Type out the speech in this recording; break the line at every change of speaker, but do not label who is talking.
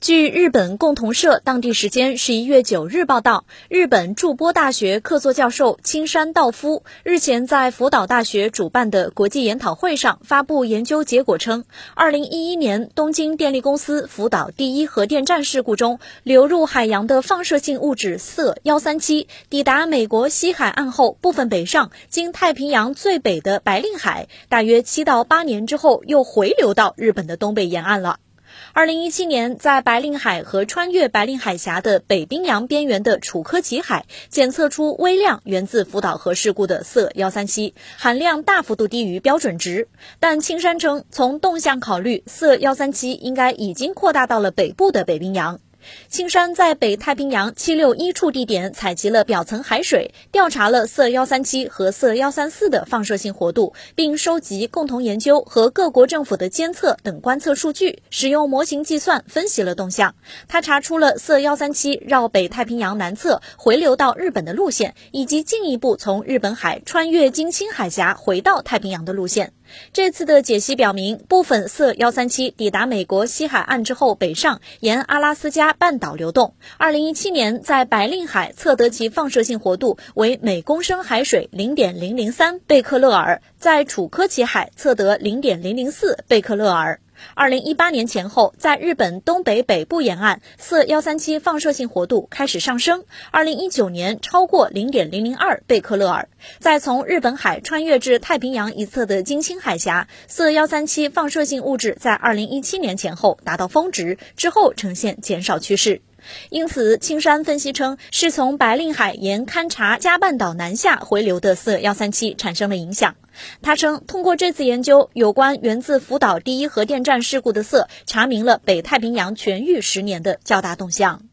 据日本共同社当地时间十一月九日报道，日本筑波大学客座教授青山道夫日前在福岛大学主办的国际研讨会上发布研究结果称，二零一一年东京电力公司福岛第一核电站事故中流入海洋的放射性物质铯幺三七抵达美国西海岸后部分北上，经太平洋最北的白令海，大约七到八年之后又回流到日本的东北沿岸了。二零一七年，在白令海和穿越白令海峡的北冰洋边缘的楚科奇海，检测出微量源自福岛核事故的铯幺三七，含量大幅度低于标准值。但青山称，从动向考虑，铯幺三七应该已经扩大到了北部的北冰洋。青山在北太平洋七六一处地点采集了表层海水，调查了铯幺三七和铯幺三四的放射性活度，并收集共同研究和各国政府的监测等观测数据，使用模型计算分析了动向。他查出了铯幺三七绕北太平洋南侧回流到日本的路线，以及进一步从日本海穿越京青海峡回到太平洋的路线。这次的解析表明，部分铯幺三七抵达美国西海岸之后北上，沿阿拉斯加半岛流动。二零一七年在白令海测得其放射性活度为每公升海水零点零零三贝克勒尔，在楚科奇海测得零点零零四贝克勒尔。二零一八年前后，在日本东北北部沿岸，铯幺三七放射性活度开始上升。二零一九年超过零点零零二贝克勒尔。在从日本海穿越至太平洋一侧的金星海峡，铯幺三七放射性物质在二零一七年前后达到峰值，之后呈现减少趋势。因此，青山分析称，是从白令海沿勘察加半岛南下回流的铯幺三七产生了影响。他称，通过这次研究，有关源自福岛第一核电站事故的铯，查明了北太平洋全域十年的较大动向。